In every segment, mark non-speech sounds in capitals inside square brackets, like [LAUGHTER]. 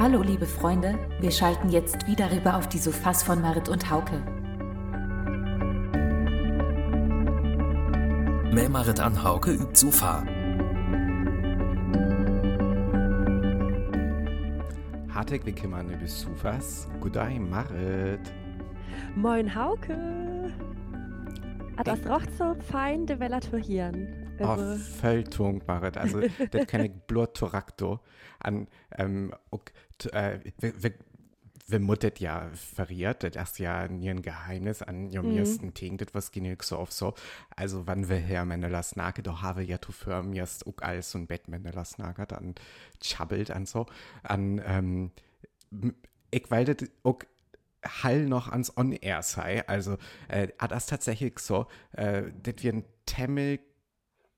Hallo liebe Freunde, wir schalten jetzt wieder rüber auf die Sofas von Marit und Hauke. Mehr Marit an Hauke übt Sofa. Harteg willkommen über Sofas. Gudai Marit. Moin Hauke. Ah, das roch so fein de Velaturieren. Also. Oh, Völtung, Marit. Also, das kann ich [LAUGHS] Blurtorakto an, ähm, ok, äh, wir muttet ja verriert, das ist ja nie ein Geheimnis an ihrem mhm. ersten Ting, das was genug so auf so. Also, wann wir her meine Snake, da habe ja zu für mir erst auch alles und Bett meine Snake, dann schabbelt an so, an, ähm, ich weil das auch Hall noch ans On-Air sei, also, äh, das tatsächlich so, äh, das wir ein Temmel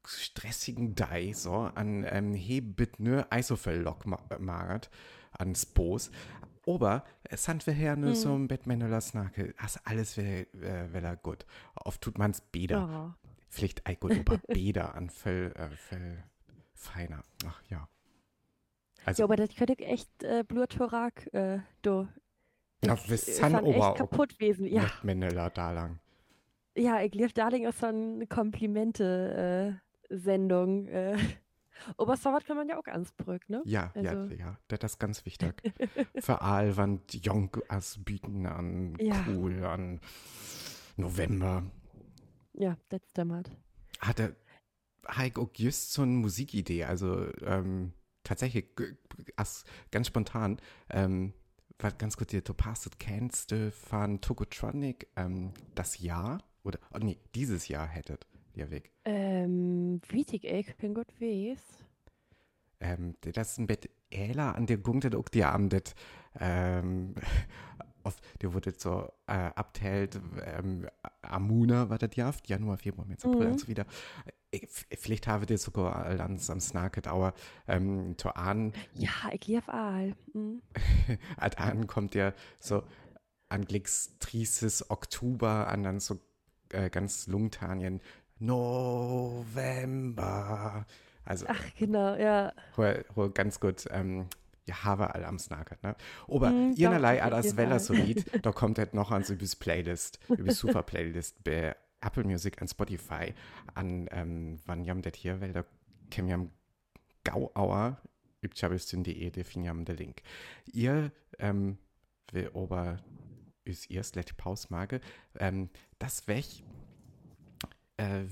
stressigen Dei so an ähm, hebit nur Eisofell-Lock magert ans Boos. Aber es sind wir her nur so ein Bettmänner Snake. Das alles wäre äh, gut. Oft tut man's Bäder. Oh. Vielleicht ein gut, aber [LAUGHS] Bäder an Fell, äh, Fell feiner. Ach ja. Also, ja, aber das könnte echt äh, Blutorak, äh, do. Ja, wir sind aber kaputt gewesen, ja. Männer da lang. Ja, ich glaube, Darling ist so ein Komplimente, äh, Sendung. Äh. [LAUGHS] Oberstdorf kann man ja auch ansbrücken, ne? Ja, also. ja, ja, das ist ganz wichtig. Für die Jonkers bieten an ja. cool, an November. Ja, das dämmert. Hatte Heik auch just so eine Musikidee, also ähm, tatsächlich ganz spontan, ähm, was ganz gut dir, du passt, kennst du von Tokotronic ähm, das Jahr, oder, oh nee, dieses Jahr hättet ihr weg? Ähm, wichtig, ich bin gut weiß. Ähm, das ist ein Bett Äler an der Gungt auch die Abend, ähm, [LAUGHS] auf, der wurde so äh, abteilt, ähm, Amuna war das ja, Januar, Februar, März, April mhm. und so wieder. Ich, vielleicht habe ich sogar ans am Snacket, aber ähm, zu an. Ja, ich liebe all. Mhm. [LAUGHS] an kommt ja so an Glixtrices Oktober, an dann so äh, ganz Lungtanien November. Also, Ach, genau, ja. Hol, hol ganz gut, ähm, ja, habe all am Snacket, ne? Aber mm, ihrerlei das Weller so Lied, da kommt halt noch ans übers Playlist, übers Super Playlist bei Apple Music und Spotify an, ähm, wann jam det hier, weil da käm jam Gauauer, übchabelstün.de, definiam der Link. Ihr, ähm, will aber, ist erst let Pause mage, ähm, das weg, äh,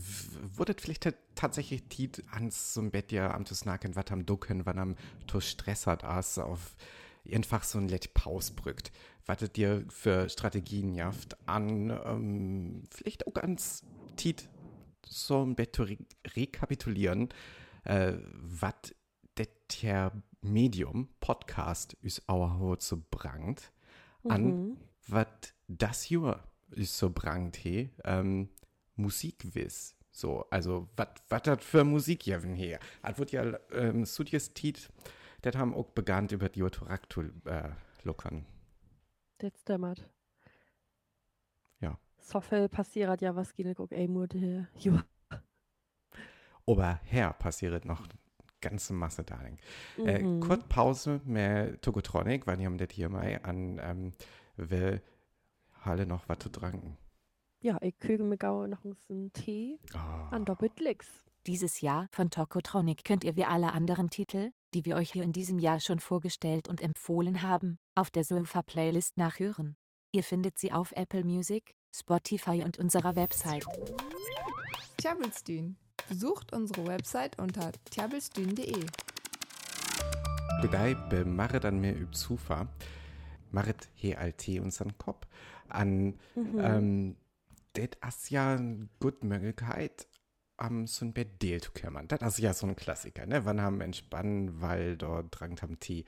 wurde vielleicht tatsächlich Tiet ans so ein Bett ja am zu snacken, was am Ducken, wann am to stressert as auf einfach so ein Let Pause brückt. Was dir für Strategien jaft an, ähm, vielleicht auch ganz Tiet so ein Bett zu re rekapitulieren, äh, was der Medium, Podcast, ist auch so brangt, an, mhm. was das hier ist so brangt, he, ähm, Musikwiss. So, also, was das für Musik hier? Das wird ja ähm, Studios Tiet, das haben auch begann über die Otoraktul äh, lockern. Das dämmert. Ja. So viel passiert ja was gegen auch ey hier. Ja. Aber her passiert noch ganze Masse da. Äh, mhm. Äh, kurz Pause mit Togotronic, weil die haben das hier mal an ähm, will Halle noch was zu tranken. Ja, ich köge mir gau noch einen Tee oh. an doppelt Licks. Dieses Jahr von Tokotronic könnt ihr wie alle anderen Titel, die wir euch hier in diesem Jahr schon vorgestellt und empfohlen haben, auf der Sofa-Playlist nachhören. Ihr findet sie auf Apple Music, Spotify und unserer Website. Tjabelstün. Besucht unsere Website unter tjabelstün.de. Bedei bemache dann mehr üb Zufa. Marit he alte unseren Kopf an mhm. ähm, das ist ja eine gute Möglichkeit, am so ein Bett Deal zu kümmern. Das ist ja so ein Klassiker, ne? Wann haben entspannen, weil dort drangt haben Tee.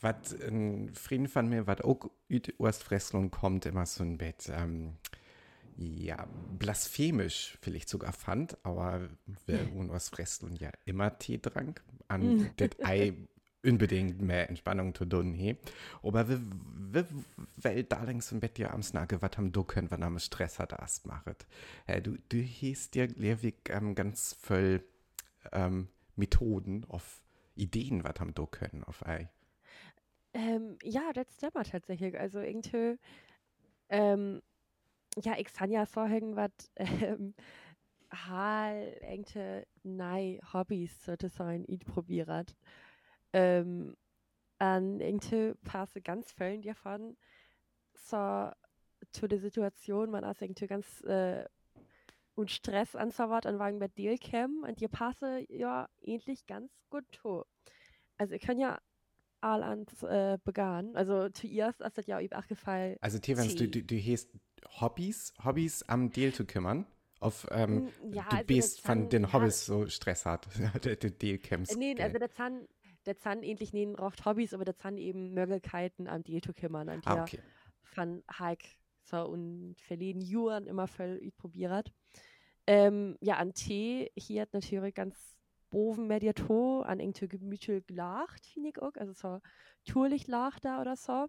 Was ein Frieden von mir, was auch aus Fresseln kommt, immer so ein Bett, ähm, ja, blasphemisch vielleicht sogar fand, aber wer aus [LAUGHS] Fresseln ja immer Tee trank, an mhm. das Ei unbedingt mehr Entspannung zu tun he. Aber wir, wir, weil darlings im Bett ja am Snage, was haben du können, wenn am Stress hat, das machet. Äh, du, du hieß dir, Lehrweg, ähm, ganz voll ähm, Methoden auf Ideen, was haben du können auf ei. Ähm, ja, das stimmt tatsächlich. Also irgendwie, ähm, ja, ich kann ja so irgendwas, [LAUGHS] ähm, hal irgendwie neue Hobbys sozusagen probiert. Ähm, an irgendwie passe ganz vielen davon so zu der Situation, man ist irgendwie ganz äh, und Stress an so was an wagen bei Dealcam und die passe ja ähnlich ganz gut to. Also ich kann ja all ans äh, begann. Also zuerst ist das ja auch gefallen. Also Tevens, du, du, du hast Hobbys, Hobbys am Deal zu kümmern. Auf, ähm, ja, du also bist von den Hobbys so Stress hat, [LAUGHS] der, der Deal-Camps. Nee, also der Zahn, der Zahn ähnlich nehmen oft Hobbys, aber der Zahn eben Möglichkeiten am Deal zu kümmern. Und ah, okay. Von Hike so und verleden Juren immer voll probiert. Ähm, ja, an Tee hier hat natürlich ganz boven Mediator an irgendwie gemütlich gelacht, finde ich auch. Also so tourlich lacht da oder so.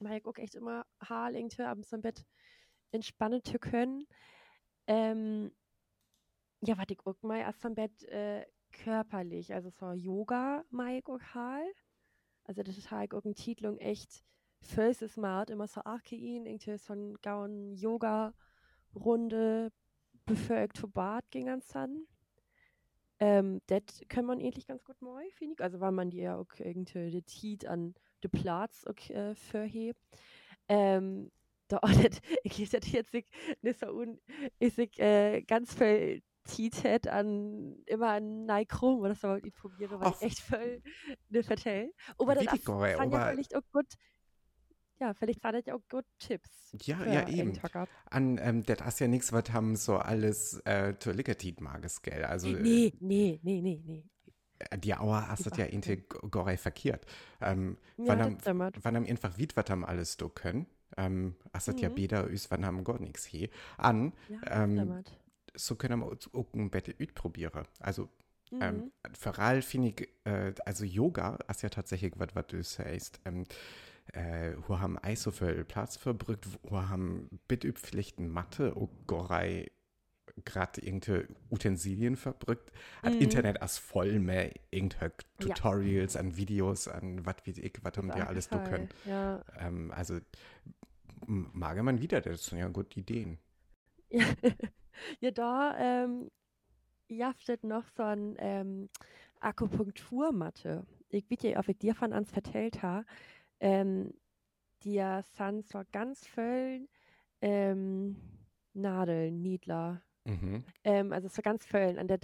Mach ich auch echt immer Haar irgendwie abends im Bett entspannen zu können. Ähm, ja, was ich auch mal erst am Bett äh, körperlich, also so Yoga mach ich auch halt. Also das ist halt auch eine Titlung echt fürs Smart, immer so Archein, irgendwie so ein gauen Yoga-Runde, bevor ich zu Bad ging ganz dann. Ähm, das kann man eigentlich ganz gut mal, finde ich. Also, weil man die ja auch irgendwie die Tiet an den Platz auch, äh, verhebt. Ähm, da [LAUGHS] das, ich lese das jetzt nicht so un, ist ich äh, ganz viel Tiet an immer an Nike-Chrom oder so, ich probiere, weil ich echt voll nicht vertell. Aber das fand ja vielleicht auch gut ja, vielleicht das ja auch gut Tipps. Ja, ja, eben. An, ähm, das ist ja nichts, was haben so alles äh, Lickertit mages, gell? Also, nee, nee, nee, nee, nee. Äh, die Auer hast das ja integral verkehrt. Ähm, ja, wann, am, wann einfach wie was haben alles do können. Ähm, hast mhm. ja beder üs, wann haben gar nichts hier. An, ja, ähm, so können wir auch ein Bett üt probieren. Also, ähm, mhm. ähm, für all finde ich, äh, also Yoga ist ja tatsächlich was, was du sagst. Ähm, äh, wo haben Eis so viel Platz verbrückt, wo haben Bitüpflichten Mathe, oh Gorei, gerade irgendwelche Utensilien verbrückt, hat mhm. Internet als voll mehr irgendwelche Tutorials ja. an Videos, an was wie ich, was haben wir alles tun können. Ja. Ähm, also mag man wieder, das sind ja gute Ideen. Ja, [LAUGHS] [LAUGHS] ja da ähm, jaftet noch so ein ähm, Akupunkturmatte. Ich bitte, ob ich dir von ans vertellt habe ähm, die sind so ganz voll ähm, Nadeln, Niedler. Mhm. Ähm, also so ganz voll. Und das,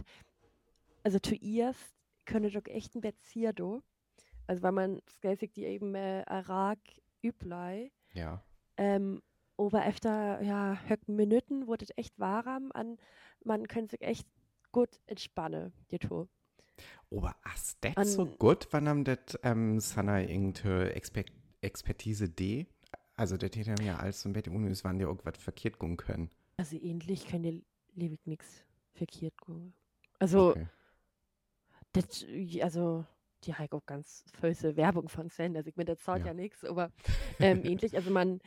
also zuerst könnte doch echt ein Bezieher do. Also weil man skälsig die eben äh, Arak üblei. Ja. Ähm, aber öfter, ja, Minuten wurde es echt warm an, man könnte sich echt gut entspannen, die Tour. Aber ist das so gut, wann haben das ähm, Sana irgendeine Exper Expertise D? Also der Täter ja als zum Bett ohne wann die irgendwas verkehrt gehen können. Also ähnlich kann der Lewig nichts verkehrt gehen. Also, okay. das, also die halt auch ganz böse Werbung von Sven, also ich mir das sagt ja, ja nichts, aber ähm, ähnlich, also man,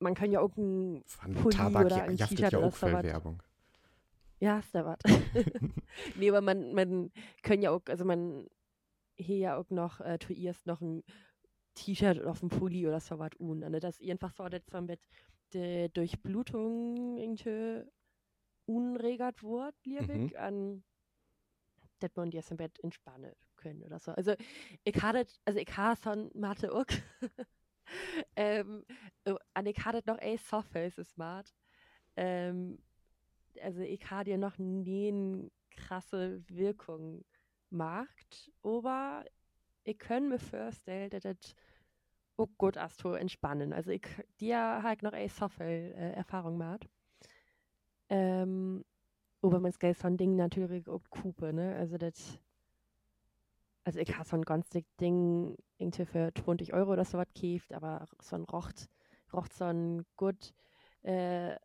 man kann ja auch ein Von Pulli Tabak oder ein T-Shirt ja auch Werbung. Ja, ist da was. [LAUGHS] [LAUGHS] nee, aber man, man können ja auch, also man hier ja auch noch, äh, tu erst noch ein T-Shirt oder auf dem Pulli oder so was un. Ne? Das einfach so, dass so mit der Durchblutung irgendwie unregert wird, liebig, mhm. an dass man jetzt im Bett entspannen können oder so. Also ich hatte, also ich habe von Mathe auch, [LAUGHS] ähm, und ich hatte noch ein Softface Smart. Ähm, also ich habe dir noch nie eine krasse Wirkung macht, aber ich kann mir vorstellen, dass das auch gut ist zu entspannen. Also ich dir halt noch eine so viel äh, Erfahrung macht. Ähm, aber man Geld so ein Ding natürlich auch Kupe, ne? Also das also ich habe so ein ganz dick Ding irgendwie für 20 Euro oder so was gekauft, aber so ein rocht, rocht so ein gut äh,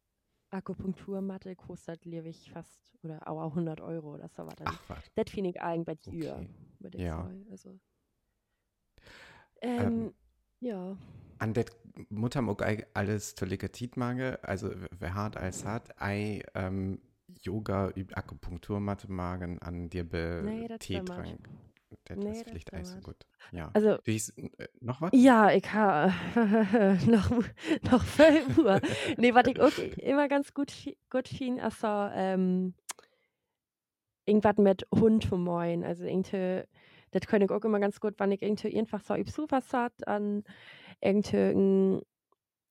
Akupunkturmatte kostet, glaube ich, fast oder auch 100 Euro oder so was. Das finde ich eigentlich okay. über. Ja. Also. Ähm, ähm, ja. An der Mutter mag alles zu Legatit also wer hart als hat, ei ähm, Yoga, Akupunkturmatte magen an dir be nee, Tee trank. Das Nee, ist vielleicht auch so gut. Ja. Also, Du hieß, äh, noch was? ja, ich habe [LAUGHS] noch, noch fünf Uhr. Nee, was ich auch [LAUGHS] immer ganz gut, gut finde, also ähm, irgendwas mit Hund zu moin. Also irgendwie, das kann ich auch immer ganz gut, wenn ich irgendwie einfach so Sofa satt an irgendwie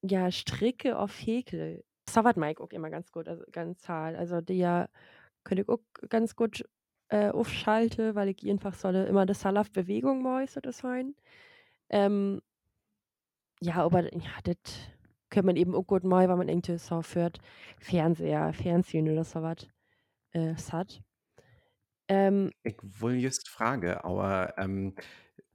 ja, Stricke auf Häkel. So was mag ich auch immer ganz gut, also ganz zahl. Also die ja, kann ich auch ganz gut äh, aufschalten, weil ich einfach so eine, immer das Salaf Bewegung muss oder sein. Ähm, ja, aber ja, das kann man eben auch gut mal, wenn man irgendwie so für Fernseher, Fernsehen oder so was äh, hat. Ähm, Ich will just frage, aber ähm,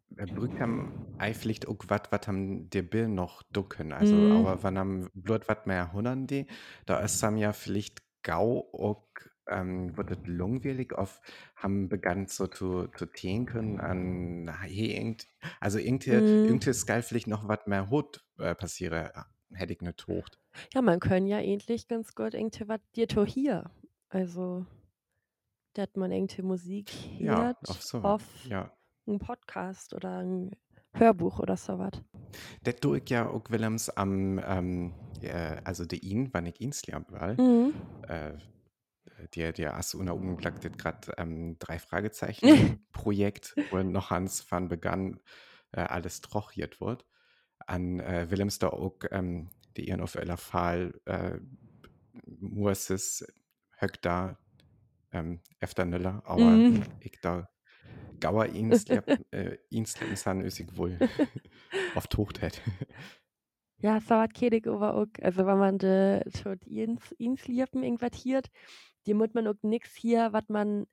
brückt haben ei vielleicht auch was, was haben der Bill noch ducken? Also, mm, aber wann haben Blut was mehr hundern die? Da ist haben ja vielleicht gau auch ähm, wird es langweilig auf haben begann so zu, zu denken an na, hey, irgend, also irgendwie mm. irgendwie ist geil vielleicht noch was mehr Hut äh, passiere hätte ich nicht hocht. Ja, man können ja ähnlich ganz gut irgendwie was dir to hier. Also, dass man irgendwie Musik Ja, hört auf so auf ja. einen Podcast oder ein Hörbuch oder so was. Das tue ich ja auch Willems am, ähm, äh, also der ihn, wann ich ihn weil, Mhm. äh, der, der hast du das gerade ähm, drei Fragezeichen [LAUGHS] Projekt, wo noch Hans van begann, äh, alles trochiert wird. An äh, Willems da auch, ähm, die ihren auf aller Fall, äh, muss es höck da, ähm, efter Nüller, aber Mhm. ich da Gauer Inslieb, [LAUGHS] äh, Inslieb san üsig wohl [LAUGHS] auf Tucht hätte. Ja, so ich aber auch. Also, wenn man de tot ins, ins Liepen irgendwas hiert, die muss man auch nix hier, was man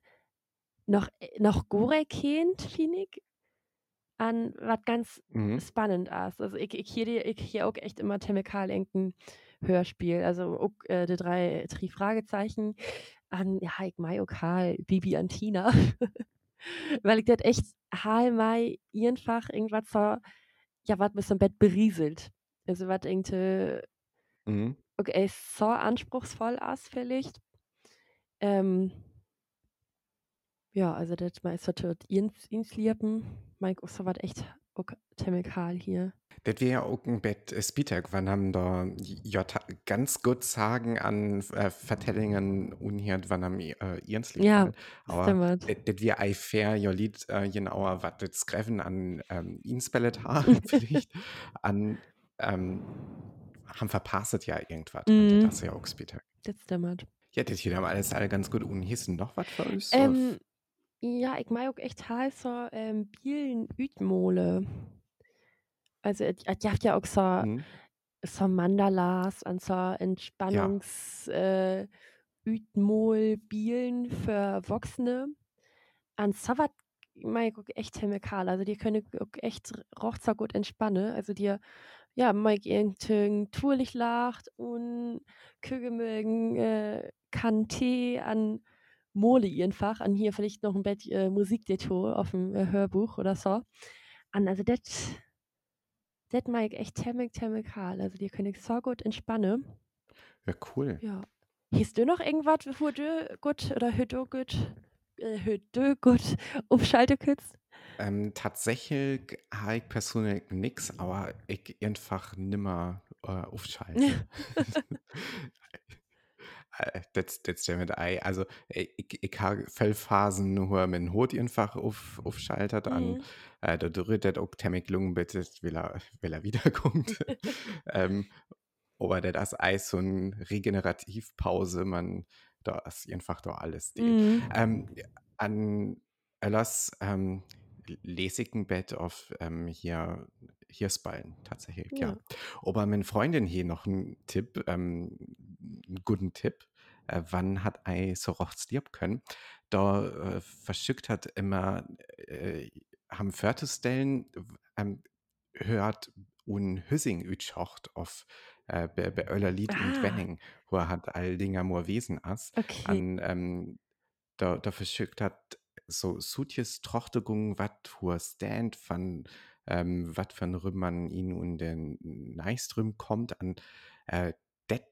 noch, äh, noch gore kennt, finde ich. An was ganz Mhm. spannend ist. Also, ich, ich hier, ich hier auch echt immer Chemikal irgendein Hörspiel. Also, auch äh, die drei, drei Fragezeichen an, ja, ich mai auch Karl, Bibi und Tina. [LAUGHS] Weil ich das echt hal mai einfach irgendwas so, ja, was bis zum Bett berieselt. Also, was irgendwie, Mhm. okay, so anspruchsvoll ist vielleicht. Ähm, ja, also das meist wird ins, ins Liepen. Mike so was echt auch Chemikal hier. Das wäre ja auch ein Bett äh, Spitak, wann haben da ja ganz gut sagen an äh, Vertellingen unhiert, wann haben äh, ihren Sleep Ja. Aber das wäre ei fair, ja Lied äh, genauer, was das Greffen an ähm, Inspellet haben, [LAUGHS] vielleicht an ähm, haben verpasset ja irgendwas. Mhm. das ist ja auch Spitak. Das stimmt. Ja, das hier haben alles alle ganz gut unhissen. Noch was für uns? Ähm, ja, ich mag auch echt halt so ähm, Bielen Ütmole. Also, es es gibt ja auch so, Mhm. so Mandalas und so Entspannungs äh, Ütmol Bielen für Erwachsene. Und so was mag ich auch echt chemikal. Also, die können auch echt roch so gut entspannen. Also, dir, ja, mag irgendein Tourlich lacht und Kügemögen äh, kann Tee an Mole einfach, an hier vielleicht noch ein Bett äh, Musikdetour auf dem äh, Hörbuch oder so. An, also, das, das ich echt chemik chemikal. Also, die können so gut entspannen. Ja, cool. Ja. Hast du noch irgendwas, wo du gut oder hör du gut, äh, hör du gut [LAUGHS] umschalten kannst? Ähm, tatsächlich habe ich persönlich nix, aber ich einfach nimmer äh, aufschalte. [LAUGHS] [LAUGHS] Äh, Das das ja mit Ei. Also ich, ich habe Fellphasen, wo mein Hut einfach auf, aufschaltet an Mhm. äh, da rührt auch Temmig Lungen bitte, will er, will er wiederkommt. [LAUGHS] ähm, aber das ist Ei so eine Regenerativpause, man, da ist einfach da alles. Mhm. ähm, an Ellers ähm, lesigen Bett auf ähm, hier Hirschballen tatsächlich, ja. Ja. Aber meine Freundin hier noch einen Tipp, ähm, einen guten Tipp. Äh, wann hat ei so rochts lieb können? Da äh, verschickt hat immer äh, haben Förtestellen ähm, hört un Hüssing ütschocht auf äh, bei, bei Öller Lied und Ah, Wenning, wo er hat all Dinger nur Wesen ass okay. an ähm, da, da verschickt hat so Sutjes Trochtegung, wat hur Stand von ähm, wat von Rümmern ihn und den Neistrüm kommt an äh, det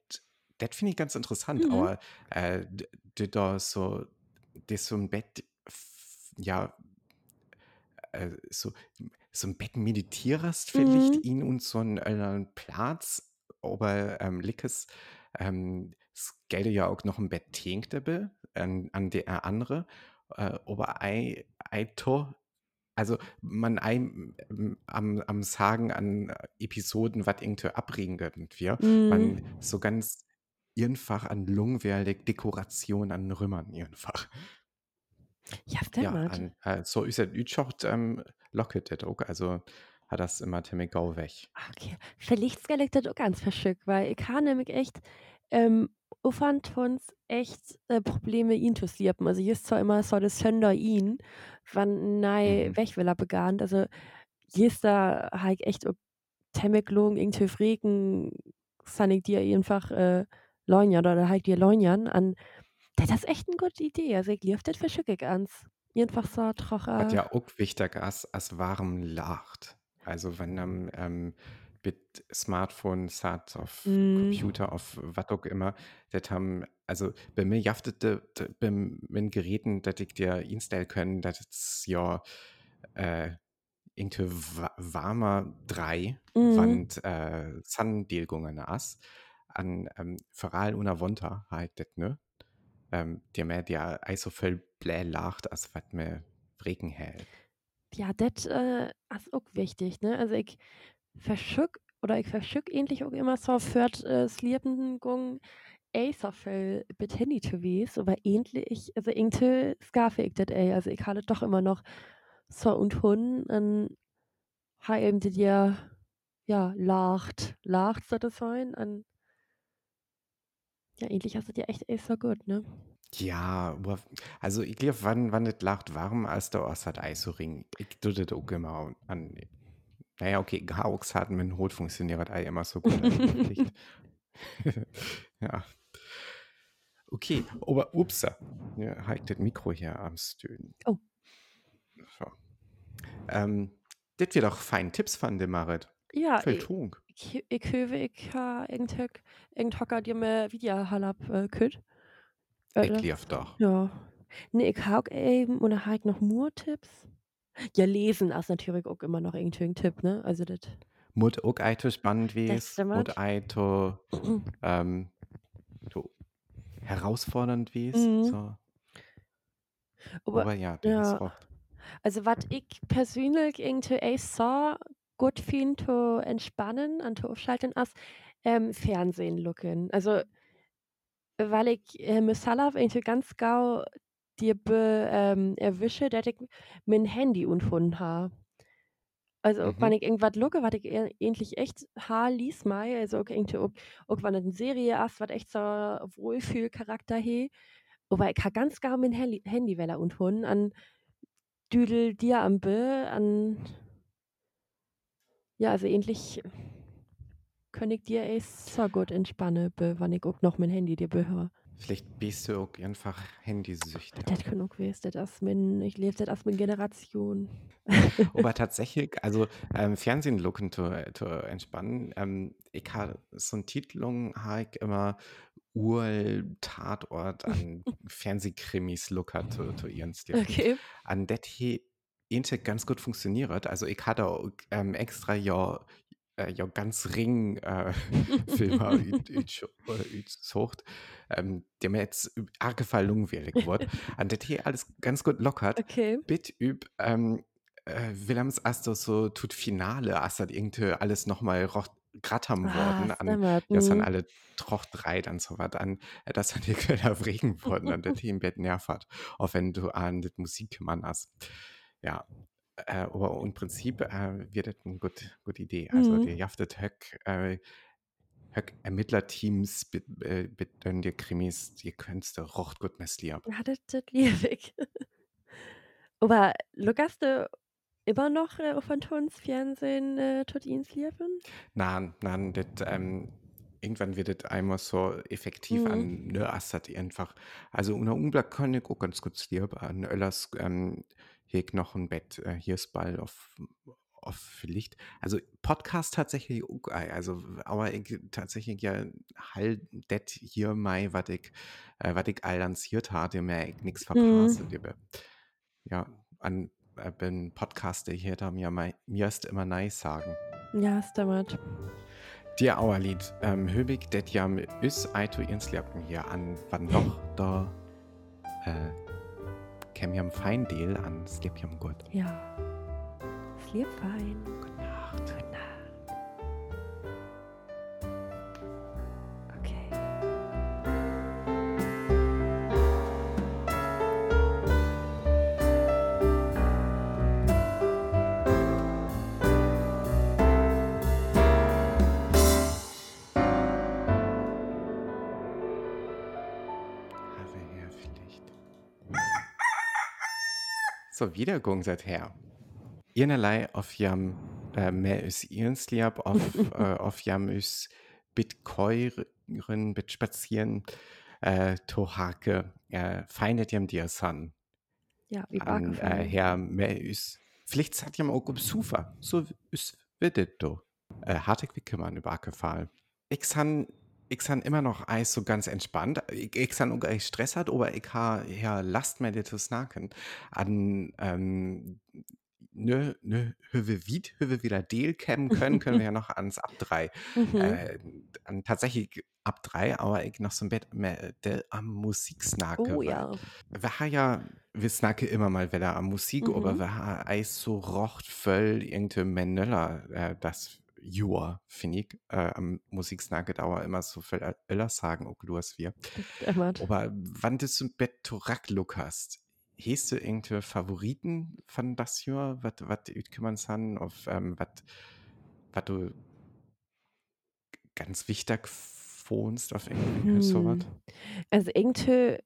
det finde ich ganz interessant, Mhm. aber äh, da so das so ein Bett ja äh, so, so ein Bett meditierst, vielleicht Mhm. ihn und so einen, einen Platz, aber ähm, Lickes, ähm, es gelte ja auch noch ein Bett Tinkdebe an, an der andere, äh, aber ei, ei to, also man ein, am, am Sagen an Episoden, was irgendwie abbringen wir, man Mhm. so ganz einfach an Lungwerlig Dekoration an Rümmern einfach. Ja, Ja, an, äh, so ist er Utschort ähm, locket det auch, also hat das immer Timmy Gau weg. Okay. Vielleicht skal ich das auch ganz verschickt, weil ich habe nämlich echt, ähm, ufand uns echt äh, Probleme ihn zu sliepen. Also hier ist zwar immer so das Sönder ihn, wann nei Mhm. weg will er begann. Also hier ist da halt echt auch Temmeklung, irgendwie Fregen, sannig dir einfach äh, leunjern oder halt dir leunjern an. Das ist echt eine gute Idee. Also ich lief das verschicke ich ans. Einfach so trocher. ja auch wichtig ist, als warm lacht. Also wenn am ähm, mit Smartphone, Sat, auf Mm. Computer, auf was auch immer, das haben, also bei mir jaftete bei meinen Geräten, dass ich dir installieren können, dass es ja äh, irgendwie wa- warmer 3, Mhm. Wand äh, Sun-Delgungen ist, an ähm, Feral und Wonter halt das, ne? Ähm, der mir der so viel blä lacht, als was mir Regen hält. Ja, das äh, ist auch wichtig, ne? Also ich verschück oder ich verschück ähnlich auch immer so für äh, Sliepengung so viel mit Handy wies, aber ähnlich, also irgendwie skaffe ich das ey. Also ich hatte doch immer noch so und hun und ha eben die dir ja lacht, lacht soll das sein und ja, ähnlich hast du dir echt ey so gut, ne? Ja, also ich glaube, wann, wann es lacht warm, als der Ost hat Eisring. Ich tue das auch immer an. Naja, okay, Gaux hat mit dem Hut funktioniert Ei immer so gut. Das [LAUGHS] ja. Okay, aber ups, ja, halt das Mikro hier am Stöhnen. Oh. So. Ähm, das wird doch fein Tipps von dem Marit. Ja, Viel ich, Trunk. ich, ich höre, ich ha irgend irgend Hocker dir mir Video halab äh, küt. Ich Oder? lief doch. Ja. Nee, ich habe eben, oder halt noch nur Tipps? Ja, lesen ist natürlich auch immer noch irgendwie ein Tipp, ne? Also das. Mut auch eito spannend wies, stimmt. Mut eito ähm, to herausfordernd wies. Mhm. So. Aber, Aber ja, das ja. ist recht. also was ich persönlich irgendwie echt so gut finde, zu entspannen und zu aufschalten, ist ähm, Fernsehen looken. Also, weil ich äh, mir Salaf ganz gau dir be, ähm, erwische, dass ich mein Handy unfunden habe. Also, Mhm. wenn ich irgendwas looke, was ich e- eigentlich echt ha lies mal, also auch irgendwie, auch, auch wenn eine Serie ist, was echt so Wohlfühlcharakter he, aber ich habe ganz gar mein Handy, Handy weil unfunden, an Düdel dir am Be, an ja, also ähnlich kann ich dir echt so gut entspannen, wenn ich auch noch mein Handy dir behöre. Vielleicht bist du auch einfach handysüchtig. Das kann auch wissen, das mein, ich lebe das aus meiner Generation. [LAUGHS] Aber tatsächlich, also ähm, Fernsehen looken zu, entspannen. Ähm, ich habe so eine Titlung, habe ich immer Ur-Tatort an [LAUGHS] Fernsehkrimis looker zu, zu ihren Stil. Okay. An hier Inte ganz gut funktioniert. Also ich hatte auch, ähm, extra ja, äh, ja ganz ring äh, [LAUGHS] [LAUGHS] Filme gesucht, ähm, der mir jetzt arge verlungwürdig wird. An das hier alles ganz gut lockert. Okay. Bit üb ähm, äh, Willems Asto so tut Finale, as hat irgendwie alles nochmal grattam worden Ah, an ja dann Mhm. alle troch drei dann so was an äh, das hat dir auf Regen worden an der Team Bett nervt auch wenn du an das Musik hast ja äh, aber im Prinzip äh, wird das eine gut, gute Idee also Mhm. die jaftet Höck äh, Höck Ermittlerteams mit, äh, dir Krimis die könntest du rocht gut messlieb Ja, das, liebe ich. [LAUGHS] Aber lukast du immer noch äh, auf Antons Fernsehen äh, tut ihns lieben? Nein, nein, das, ähm, irgendwann wird das einmal so effektiv Mhm. an ne Assad einfach. Also unter Unblatt kann ich auch ganz gut stirb an Öllers ähm, hier noch ein Bett, äh, hier ist Ball auf auf Licht. Also Podcast tatsächlich geil. also aber ich tatsächlich ja halt det hier mai, was ich äh, was ich all lanciert hatte, mir ich nichts verpasse. Mhm. Ja, an äh, bin Podcaster hier, da mir mei- mir ist immer nice sagen. Ja, stimmt. Dir auer Lied, ähm, Höbig, det jam is eito insliappen hier an, wann doch [LAUGHS] da, äh, jam fein Deal an, jam gut. Ja. Sleep fein. Gute Nacht. Gute Nacht. So, Wiedergung seid her. Ihrnerlei auf jam äh, mehr is irnsliab, auf, [LAUGHS] äh, auf jam is Bitcoin, bit spazieren, äh, tohake, äh, feinet jam dir san. Ja, wie An, äh, gefallen. her mehr is. Vielleicht sagt jam auch um Sufa. So is wird do. Äh, hartig wie kümmern über Fall. Ich han, ich han immer noch Eis so ganz entspannt. Ich, ich han auch echt Stress hat, aber ich ha ja Last mir das snacken. An, ähm, nö, nö, höwe Wied, höwe wieder Deal kämmen können, können wir ja noch ans ab drei. [LAUGHS] Mhm. Äh, an tatsächlich ab drei, aber ich noch so ein Bett mehr de, am Musik snacke. oh ja. wir haben ja, wir snacken immer mal wieder am Musik, aber Mhm. wir haben Eis so rocht voll irgendwie Manöller, äh, das Jura, finde ich, äh, am Musiksnacken dauer immer so viel Öller sagen, auch du hast wir. [LAUGHS] Aber wann du zum Bett Torak Look hast, hast du irgendwie Favoriten von das Jahr, was, was kümmern san, auf, ähm, was, was du ganz wichtig findest auf irgendwie? Hm. Also irgendwie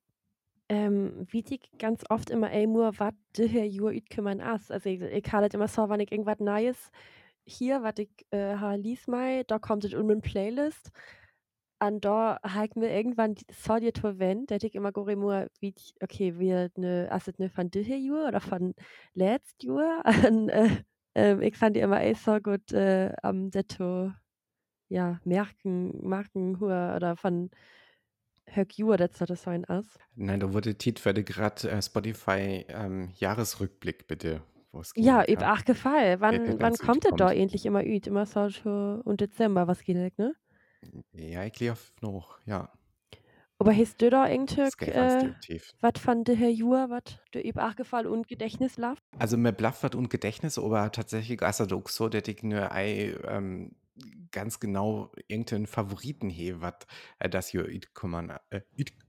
ähm, wie ich ganz oft immer ey nur was de her Jur üt kümmern as. Also ich, ich halt immer so, wenn ich irgendwas Neues hier, was ich äh, lies mal, da kommt es um eine Playlist. Und da ich mir irgendwann so die verwendet, dass ich immer gore nur, wie okay, wie ne, also ne von de her Jur oder von letzt. [LAUGHS] Und äh, ähm, ich fand die immer ey so gut äh, am Detto, ja, merken, marken, hua, oder von Höck Jur, das das so ein aus. Nein, da wurde Tit für gerade äh, Spotify ähm, Jahresrückblick bitte, wo es Ja, gehen üb kann. ach gefallen. Wann, der wann kommt es da kommt. endlich immer üt? Immer so schon und Dezember, was geht, ne? Ja, ich glaube noch, ja. Aber hast du da irgendwie Das geht äh, was von der Herr Jur, was du üb ach gefallen und Gedächtnis lauf? Also mir blaffert und Gedächtnis, aber tatsächlich ist es auch so, dass ich nur ein, ähm, ganz genau irgendeinen Favoriten habe, was äh, das hier kümmern, äh,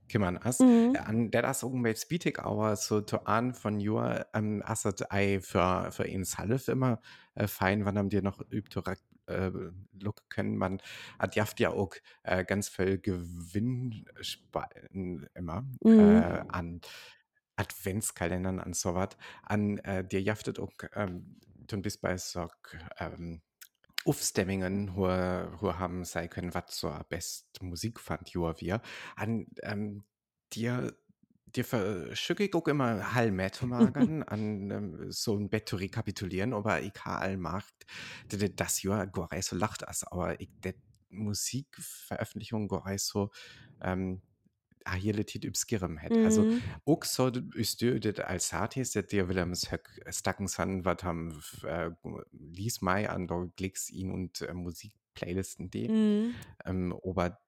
kümmern ist. Mhm. An der das irgendwie Speetig aber so zu an von Jur ähm, asset ei für für ihn Salif immer äh, fein, wann haben dir noch übt äh, look können man hat jaft ja auch äh, ganz viel Gewinn immer Mhm. äh, an Adventskalendern an sowas an äh, dir jaftet auch ähm, du bist bei so ähm, Aufstemmingen, wo, wo haben sei können, was so best Musik fand, joa wir. An ähm, dir, dir verschicke ich auch immer Hallmet magern, [LAUGHS] an ähm, so ein Bett zu rekapitulieren, aber ich habe allmacht, das Jahr gore so lacht as, aber ich, det Musikveröffentlichung gore so, ähm, ah, hier letit übskirem het. Also, Mhm. ook så ist du det als Artist, det Willems Höck stacken san, wat ham äh, lies mai an da klicks ihn und äh, Musikplaylisten die. Mhm. Ähm, aber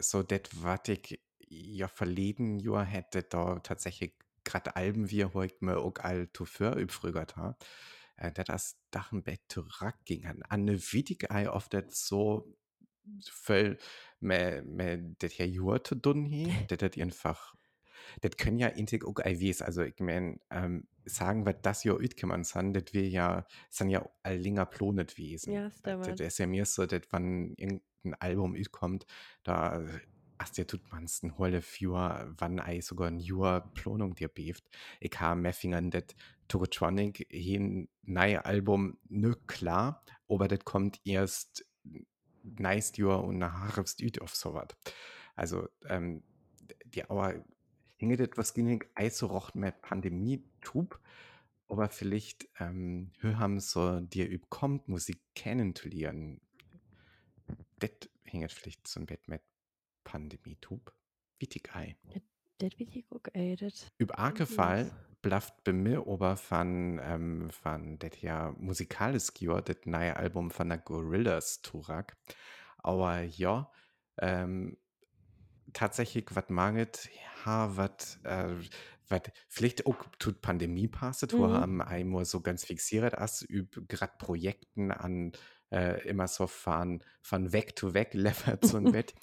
so det wat ich ja verleden Jahr hätte da tatsächlich grad Alben wie heute mir auch all to für übfrügert ha. Äh, das Dachen Bett zu rack ging an. An ne witig ei oft so voll me, me det hier Jahr zu dun hi, det dat einfach das können ja intig auch IWs, also ich meine, ähm, sagen wir das ja ütkemmern san, das wir ja, sind ja all länger plonet gewesen. Ja, Das stimmt. ist ja mir so, dass wenn irgendein Album kommt, da hast ja tut man's ein hohle für wann ei sogar ein Jahr Plonung dir beeft. Ich habe mehr Fingern das Togotronic hin neue Album nö klar, aber das kommt erst nice Jahr und nachher üt auf sowas. Also ähm, die Auer hinget etwas ging Eis so rocht mit Pandemie tub, aber vielleicht ähm, haben so dir überkommt Musik kennenzulernen. Det hinget vielleicht so ein Bett mit Pandemie tub. Wichtig ei. Das ich auch, ey, das Über Fall blafft bei mir aber von, ähm, von das ja musikalisch gehört, das neue Album von der Gorillas Turak. Aber ja, ähm, tatsächlich, was mangelt, ja, was, äh, was vielleicht auch tut Pandemie passet, wo Mhm. haben einmal so ganz fixiert as üb grad Projekten an äh, immer so von, von weg to weg levert so ein Bett.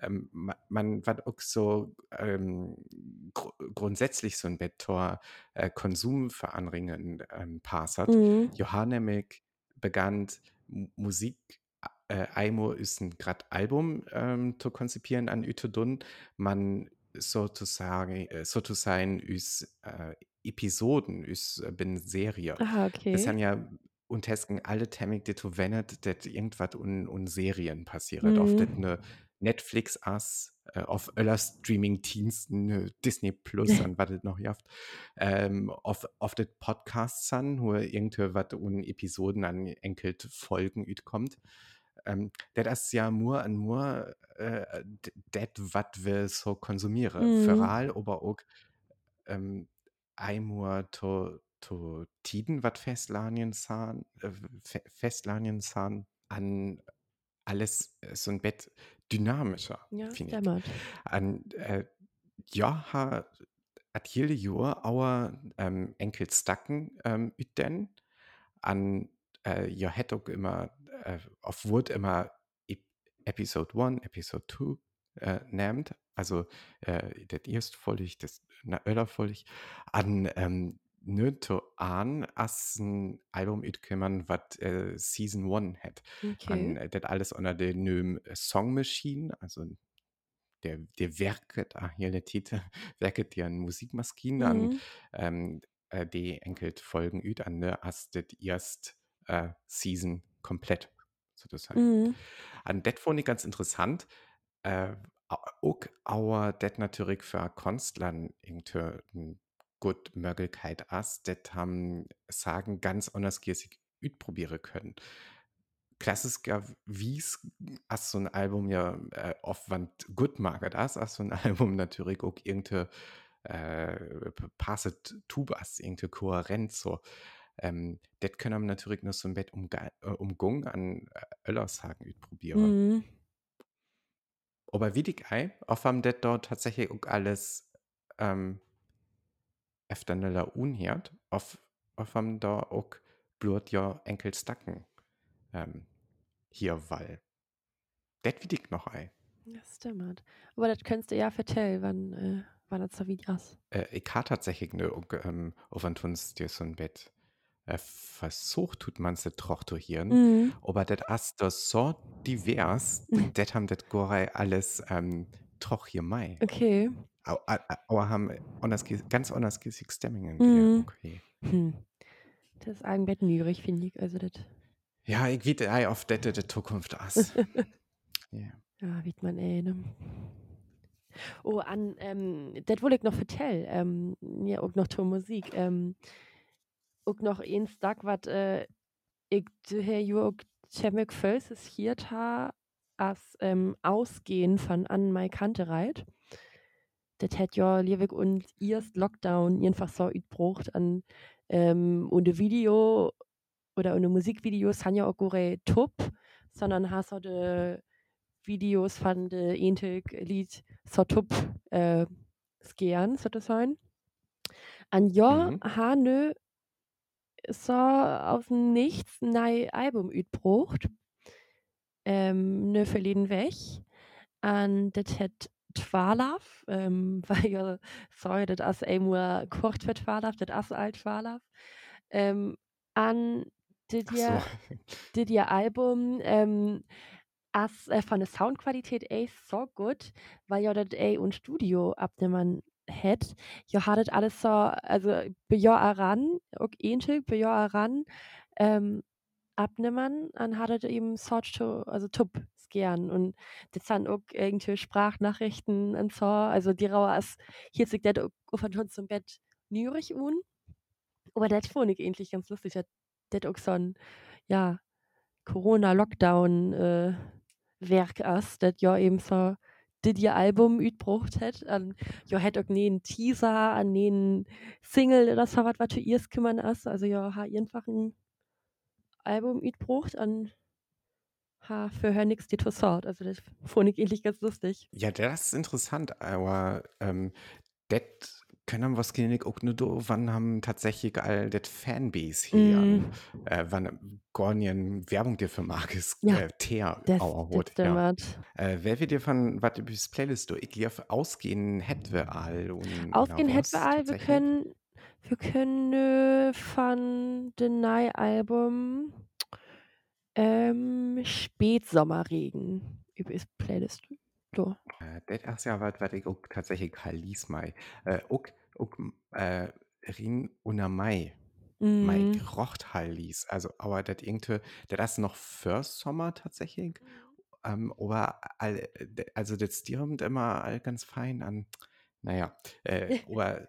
ähm, ma- man wat auch so ähm, gru grundsätzlich so ein Bett Tor äh, Konsumveranringen ähm, passert. Mhm. Johannemik begann Musik äh, Aimo ist ein grad Album ähm, zu konzipieren an Ütodun. Man sozusagen äh, sozusagen üs äh, Episoden üs äh, bin Serie. Aha, Das okay. sind ja und Tesken alle Themik, die du wendet, dat irgendwas un, un Serien passiert. Das Mhm. ne Netflix as, äh, auf aller Streaming-Diensten, ne Disney Plus [LAUGHS] und was noch jaft, ähm, auf, auf das Podcasts an, wo irgendwas un Episoden an enkelt Folgen kommt. Ähm, das ist ja nur an nur äh, das, was wir so konsumieren. Für all, aber auch ähm, einmal to, to Tiden, was Festlanien sahen, äh, Fe- Festlanien sahen, an alles äh, so ein Bett dynamischer, Ja, finde ich. dämmert. An äh, ja, ha, at jede Jahr auer ähm, Enkel stacken ähm, üten, an äh, ja hätte immer äh, auf Wort immer Ep Episode 1, Episode 2 äh, nennt, also äh, das erste Folge, das na, öder Folge, an ähm, nöto an as ein Album ütkümmern, was äh, Season 1 hat. An Okay. äh, das alles unter der nöm Song Machine, also der, der werket, ah, hier der Titel, werket ja an Musikmaschinen an Mhm. ähm, äh, die enkelt Folgen üt an der hast das erst äh, Season komplett sozusagen. Mhm. An das fand ich ganz interessant. Äh, au- auch aber das natürlich für Künstlern irgendwie gut Möglichkeit ist, das haben sagen ganz anders giersig probieren können. Klassisch wie es as so ein Album ja äh, Aufwand gut magert as as so ein [LAUGHS] Album natürlich auch irgende äh, passet Tubas irgende Kohärenz so ähm, das können wir natürlich nur so ein Bett umga- äh, umgung an äh, Öllershagen probieren Mhm. aber wie die Ei auf haben das dort tatsächlich auch alles ähm, öfter unhört auf auf haben da auch blut ja Enkel stacken ähm, hier weil das wie ich noch ei Das stimmt. Aber das könntest du ja vertellen, wann, äh, wann das so wie ist. äh, ich habe tatsächlich ne ähm, auf an uns dir so ein Bett äh, versucht tut man se trochtohieren Mhm. aber das ist das so divers [LAUGHS] das haben das Gorei alles ähm, troch hier mei Okay. Aber haben anders, ganz anders Stemmingen Mhm. okay Hm. Das ist ein Bett nürig, finde ich. Also das, ja ich ei auf dette de Zukunft ass [LAUGHS] ja. ja, wie man eh, ne? Oh, an, ähm, das wollte ich noch vertellen. Ähm, ja, auch noch zur Musik. Ähm, auch noch ein Tag, was äh, ich daher ja auch ziemlich fölses hier ha, als ähm, Ausgehen von an Mai Kantereit. Das hat ja Liewig und erst Lockdown einfach so utbrucht an ähm, ohne Video oder ohne Musikvideos han ja auch gore top, sondern hast so de Videos von de Entig Lied so top äh, skern so das sein. An ja Mhm. ha nö so aus dem Nichts ein neues Album utbrucht. Ähm, nö verleden weg. An das hat Twalaf, ähm, [LAUGHS] weil ja, sorry, das ist einmal kurz für Twalaf, das ist alt Twalaf. Ähm, an das so. ja [LAUGHS] Album, ähm, as äh, von der Soundqualität ey so gut, weil ja das ey und Studio abnehmen hat. Ja hat das alles so, also bei ja ran, auch ähnlich, bei ja ran, ähm, abnehmen, dann hat das eben so, to- also top gern und das sind auch irgendwie Sprachnachrichten und so, also die Rauer ist, hier sich das auch von uns zum Bett nürig un, aber das fand ich eigentlich ganz lustig, das das auch so ein, ja, Corona-Lockdown äh, Werk ist, das ja eben so dit ihr Album utbrucht hat. An, ja, hat auch nie einen Teaser, an einen Single oder so was, was du ihr kümmern ist. Also ja, hat einfach ein Album utbrucht an ha für her nix die Tossort. Also das fand ich eigentlich ganz lustig. Ja, das ist interessant, aber ähm, das können was Klinik auch nur do, wann haben tatsächlich all das Fanbase hier, Mm, äh, wann Gornien Werbung dir für Markes ja, äh, Teer hat, ja. Äh, wer wir dir von was über das Playlist do, ich lief ausgehen hätten wir all und Ausgehen hätten wir all, wir können, wir können äh, von dem neuen Album ähm, Spätsommerregen über das Playlist. So. Äh, das ist ja was, was ich auch tatsächlich Kalis Mai. Äh, auch, auch äh, Rin unter Mai. Mai Mm, gerocht Hallis. Also, aber das irgendwie, das ist noch First Sommer tatsächlich. Ähm, aber all, äh, also das stirbt immer all ganz fein an. Naja, äh, [LAUGHS] aber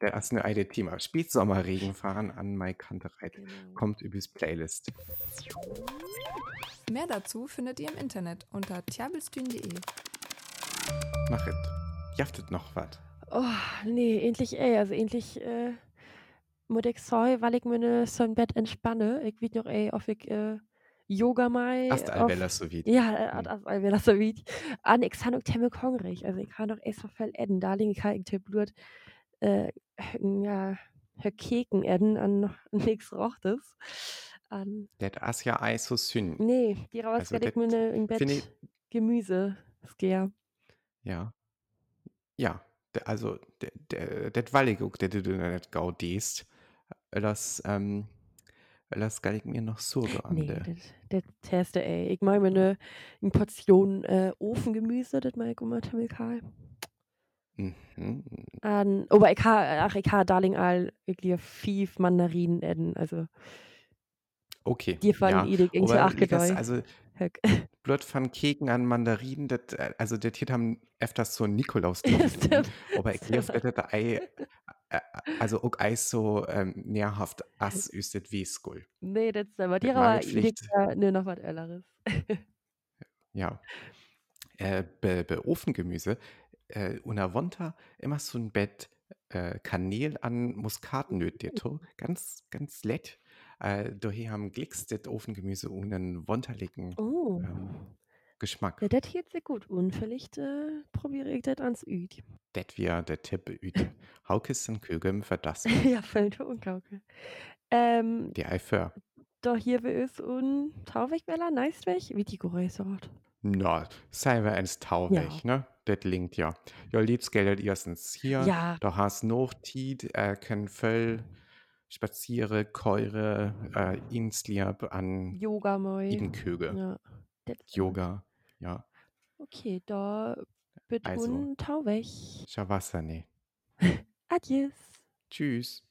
das ist eine alte Thema. Spätsommerregen fahren an Mai Kantereit. genau. Kommt übers Playlist. Mehr dazu findet ihr im Internet unter tjabelstühn.de. Machet. Jaftet noch was. Oh, nee, endlich, ey, also endlich, äh, muss ich sagen, weil ich mir ne, so ein Bett entspanne. Ich weiß noch, ey, ob ich, äh, Yoga mal Hast auf, Alvella so wie. ja, das all das so wie, an, ich kann auch temmel hungrig, also ich kann doch erst so viel essen, da liegen ich halt Blut, äh, ja, Herr Keken essen, an nix rochtes. An, Das ist ja Eis so sünn. nee, die raus Also, das mir ne, im finde ich, Bett Gemüse, Skier. ja. Ja, also das ich auch, dass du nicht gau dest, das, ähm, das kann ich mir noch Sorge an Nee, das, das teste, ey. Ich mir eine, eine Portion äh, Ofengemüse, das mache ich immer Tamilkal. Mhm. An, aber ich habe, ach, ich habe Darling all, ich liebe fief Mandarinen essen, also Okay, die von ja. Idig irgendwie auch ich das, also. [LAUGHS] Blut von Keken an Mandarinen, das, äh, also das hier haben öfters so [LAUGHS] stimmt. aber ich Stimmt. das da Ei, äh, also auch Eis so ähm, nährhaft ass ist das wie Skull. Nee, das ist aber die aber ich nur noch was Ölleres. [LAUGHS] ja. Äh, bei, bei Ofengemüse, äh, una Wonta immer so ein Bett äh, Kanäle an Muskatnöt ditto, ganz, ganz lett. Äh, daher haben Glicks das Ofengemüse und einen wonterlichen Oh. ähm, Geschmack. Ja, das hielt sehr gut. Und vielleicht äh, probiere ich das ans Üd. Det wir der Tipp üt. [LAUGHS] Haukissen Kögem für das. [LAUGHS] ja, völlig unglaublich. Ähm, Die Eifer. doch hier wir ist un Tauweg Bella, nice weg, wie die Geräusert. Na, sei wir eins Ja. Tauweg, ne? Das linkt ja. Ja, liebst geldet erstens hier. Ja, Da hast noch Tiet, äh, können voll spaziere, keure, äh, insliab an Yoga moi. Idenköge. Ja. Das Yoga, ja. Okay, da bitte Also, un Tauweg. Shavasane. [LAUGHS] Adios. Tschüss.